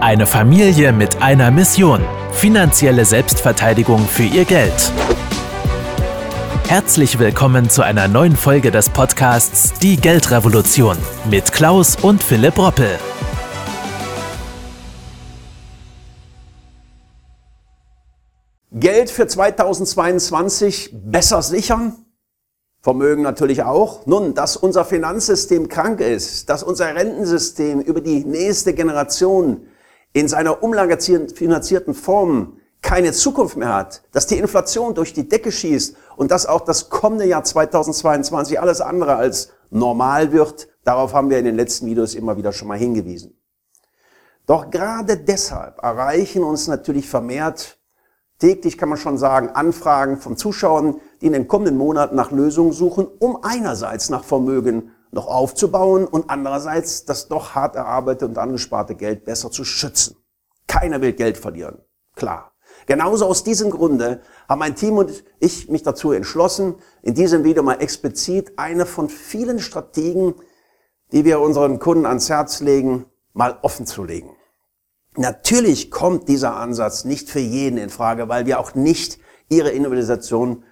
Eine Familie mit einer Mission. Finanzielle Selbstverteidigung für ihr Geld. Herzlich willkommen zu einer neuen Folge des Podcasts Die Geldrevolution mit Klaus und Philipp Roppel. Geld für 2022 besser sichern? Vermögen natürlich auch. Nun, dass unser Finanzsystem krank ist, dass unser Rentensystem über die nächste Generation in seiner umlagefinanzierten Form keine Zukunft mehr hat, dass die Inflation durch die Decke schießt und dass auch das kommende Jahr 2022 alles andere als normal wird, darauf haben wir in den letzten Videos immer wieder schon mal hingewiesen. Doch gerade deshalb erreichen uns natürlich vermehrt täglich kann man schon sagen, Anfragen von Zuschauern, die in den kommenden Monaten nach Lösungen suchen, um einerseits nach Vermögen noch aufzubauen und andererseits das doch hart erarbeitete und angesparte Geld besser zu schützen. Keiner will Geld verlieren. Klar. Genauso aus diesem Grunde haben mein Team und ich mich dazu entschlossen, in diesem Video mal explizit eine von vielen Strategien, die wir unseren Kunden ans Herz legen, mal offen zu legen. Natürlich kommt dieser Ansatz nicht für jeden in Frage, weil wir auch nicht ihre Individualisation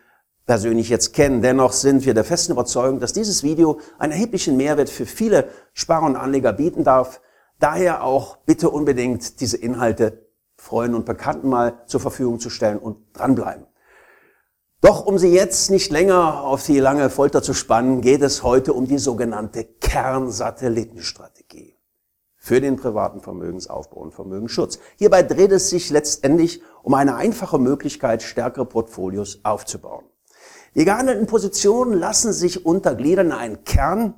persönlich jetzt kennen. Dennoch sind wir der festen Überzeugung, dass dieses Video einen erheblichen Mehrwert für viele Sparer und Anleger bieten darf. Daher auch bitte unbedingt diese Inhalte Freunden und Bekannten mal zur Verfügung zu stellen und dranbleiben. Doch um Sie jetzt nicht länger auf die lange Folter zu spannen, geht es heute um die sogenannte Kernsatellitenstrategie für den privaten Vermögensaufbau und Vermögensschutz. Hierbei dreht es sich letztendlich um eine einfache Möglichkeit, stärkere Portfolios aufzubauen. Die gehandelten Positionen lassen sich untergliedern in einen Kern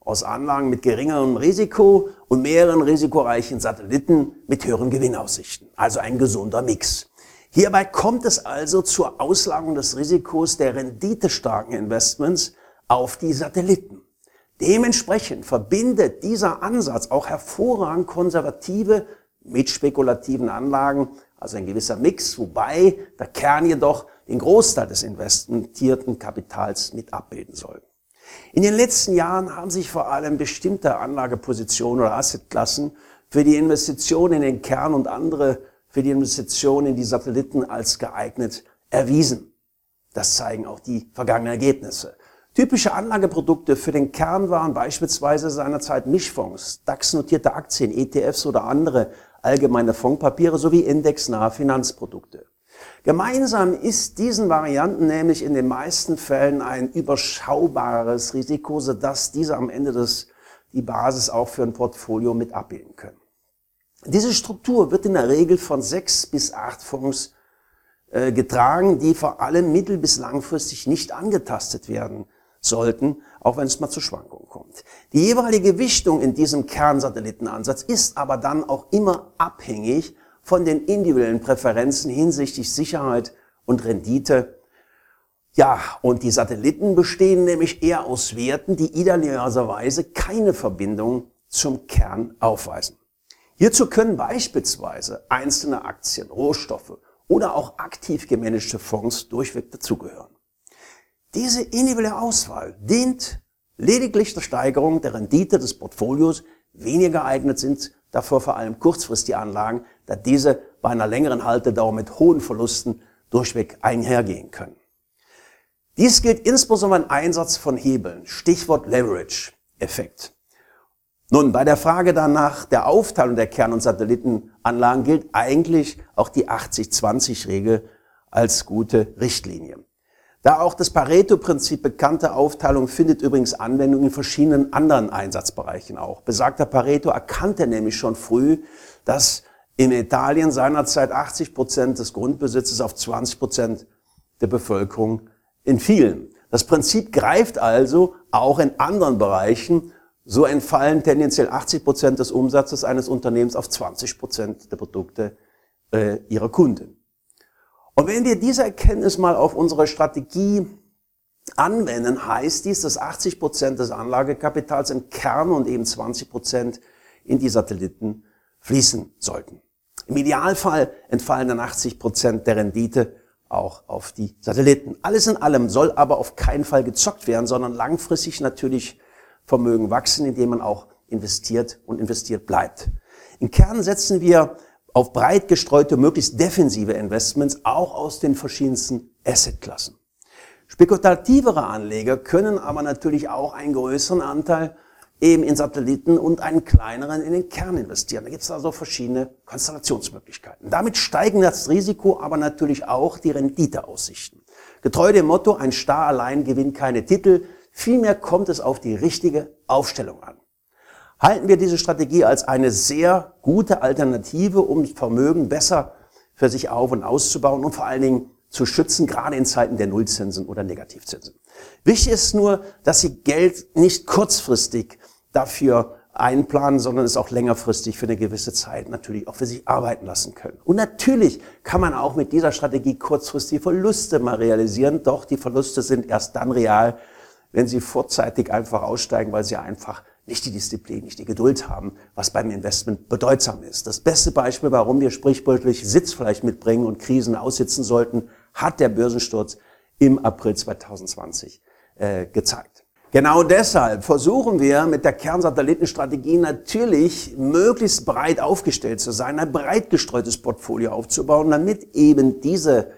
aus Anlagen mit geringerem Risiko und mehreren risikoreichen Satelliten mit höheren Gewinnaussichten. Also ein gesunder Mix. Hierbei kommt es also zur Auslagerung des Risikos der renditestarken Investments auf die Satelliten. Dementsprechend verbindet dieser Ansatz auch hervorragend konservative mit spekulativen Anlagen, also ein gewisser Mix, wobei der Kern jedoch den Großteil des investierten Kapitals mit abbilden soll. In den letzten Jahren haben sich vor allem bestimmte Anlagepositionen oder Assetklassen für die Investition in den Kern und andere für die Investition in die Satelliten als geeignet erwiesen. Das zeigen auch die vergangenen Ergebnisse. Typische Anlageprodukte für den Kern waren beispielsweise seinerzeit Mischfonds, DAX-notierte Aktien, ETFs oder andere allgemeine Fondspapiere sowie indexnahe Finanzprodukte. Gemeinsam ist diesen Varianten nämlich in den meisten Fällen ein überschaubares Risiko, sodass diese am Ende des, die Basis auch für ein Portfolio mit abbilden können. Diese Struktur wird in der Regel von sechs bis acht Fonds äh, getragen, die vor allem mittel- bis langfristig nicht angetastet werden sollten, auch wenn es mal zu Schwankungen kommt. Die jeweilige Gewichtung in diesem Kernsatellitenansatz ist aber dann auch immer abhängig von den individuellen Präferenzen hinsichtlich Sicherheit und Rendite. Ja, und die Satelliten bestehen nämlich eher aus Werten, die idealerweise keine Verbindung zum Kern aufweisen. Hierzu können beispielsweise einzelne Aktien, Rohstoffe oder auch aktiv gemanagte Fonds durchweg dazugehören. Diese individuelle Auswahl dient lediglich der Steigerung der Rendite des Portfolios. Weniger geeignet sind dafür vor allem kurzfristige Anlagen, da diese bei einer längeren Haltedauer mit hohen Verlusten durchweg einhergehen können. Dies gilt insbesondere im Einsatz von Hebeln, Stichwort Leverage-Effekt. Nun, bei der Frage danach der Aufteilung der Kern- und Satellitenanlagen gilt eigentlich auch die 80-20-Regel als gute Richtlinie. Da auch das Pareto-Prinzip bekannte Aufteilung findet übrigens Anwendung in verschiedenen anderen Einsatzbereichen auch. Besagter Pareto erkannte nämlich schon früh, dass in Italien seinerzeit 80 Prozent des Grundbesitzes auf 20 Prozent der Bevölkerung entfielen. Das Prinzip greift also auch in anderen Bereichen. So entfallen tendenziell 80 Prozent des Umsatzes eines Unternehmens auf 20 Prozent der Produkte äh, ihrer Kunden. Und wenn wir diese Erkenntnis mal auf unsere Strategie anwenden, heißt dies, dass 80 Prozent des Anlagekapitals im Kern und eben 20 Prozent in die Satelliten fließen sollten. Im Idealfall entfallen dann 80 Prozent der Rendite auch auf die Satelliten. Alles in allem soll aber auf keinen Fall gezockt werden, sondern langfristig natürlich Vermögen wachsen, indem man auch investiert und investiert bleibt. Im Kern setzen wir auf breit gestreute, möglichst defensive Investments, auch aus den verschiedensten Assetklassen. Spekulativere Anleger können aber natürlich auch einen größeren Anteil eben in Satelliten und einen kleineren in den Kern investieren. Da gibt es also verschiedene Konstellationsmöglichkeiten. Damit steigen das Risiko, aber natürlich auch die Renditeaussichten. Getreu dem Motto, ein Star allein gewinnt keine Titel, vielmehr kommt es auf die richtige Aufstellung an. Halten wir diese Strategie als eine sehr gute Alternative, um Vermögen besser für sich auf- und auszubauen und vor allen Dingen zu schützen, gerade in Zeiten der Nullzinsen oder Negativzinsen. Wichtig ist nur, dass Sie Geld nicht kurzfristig dafür einplanen, sondern es auch längerfristig für eine gewisse Zeit natürlich auch für sich arbeiten lassen können. Und natürlich kann man auch mit dieser Strategie kurzfristig Verluste mal realisieren, doch die Verluste sind erst dann real, wenn Sie vorzeitig einfach aussteigen, weil Sie einfach nicht die Disziplin, nicht die Geduld haben, was beim Investment bedeutsam ist. Das beste Beispiel, warum wir sprichwörtlich Sitzfleisch mitbringen und Krisen aussitzen sollten, hat der Börsensturz im April 2020 äh, gezeigt. Genau deshalb versuchen wir mit der Kernsatellitenstrategie natürlich möglichst breit aufgestellt zu sein, ein breit gestreutes Portfolio aufzubauen, damit eben diese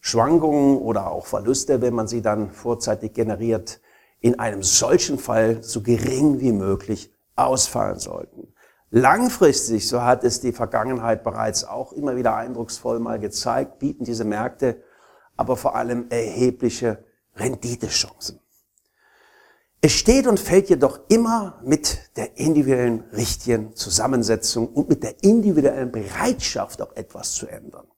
Schwankungen oder auch Verluste, wenn man sie dann vorzeitig generiert, in einem solchen Fall so gering wie möglich ausfallen sollten. Langfristig, so hat es die Vergangenheit bereits auch immer wieder eindrucksvoll mal gezeigt, bieten diese Märkte aber vor allem erhebliche Renditechancen. Es steht und fällt jedoch immer mit der individuellen richtigen Zusammensetzung und mit der individuellen Bereitschaft, auch etwas zu ändern.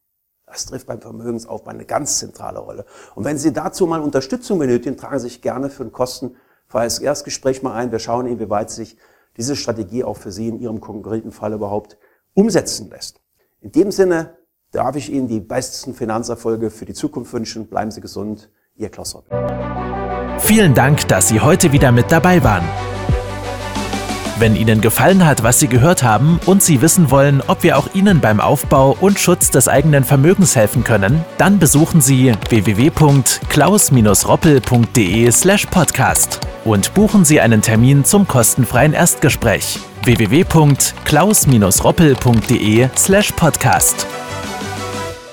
Das trifft beim Vermögensaufbau eine ganz zentrale Rolle. Und wenn Sie dazu mal Unterstützung benötigen, tragen Sie sich gerne für ein kostenfreies Erstgespräch mal ein. Wir schauen, inwieweit sich diese Strategie auch für Sie in Ihrem konkreten Fall überhaupt umsetzen lässt. In dem Sinne darf ich Ihnen die besten Finanzerfolge für die Zukunft wünschen. Bleiben Sie gesund. Ihr Klaus Rock. Vielen Dank, dass Sie heute wieder mit dabei waren. Wenn Ihnen gefallen hat, was Sie gehört haben und Sie wissen wollen, ob wir auch Ihnen beim Aufbau und Schutz des eigenen Vermögens helfen können, dann besuchen Sie www.klaus-roppel.de/podcast und buchen Sie einen Termin zum kostenfreien Erstgespräch www.klaus-roppel.de/podcast.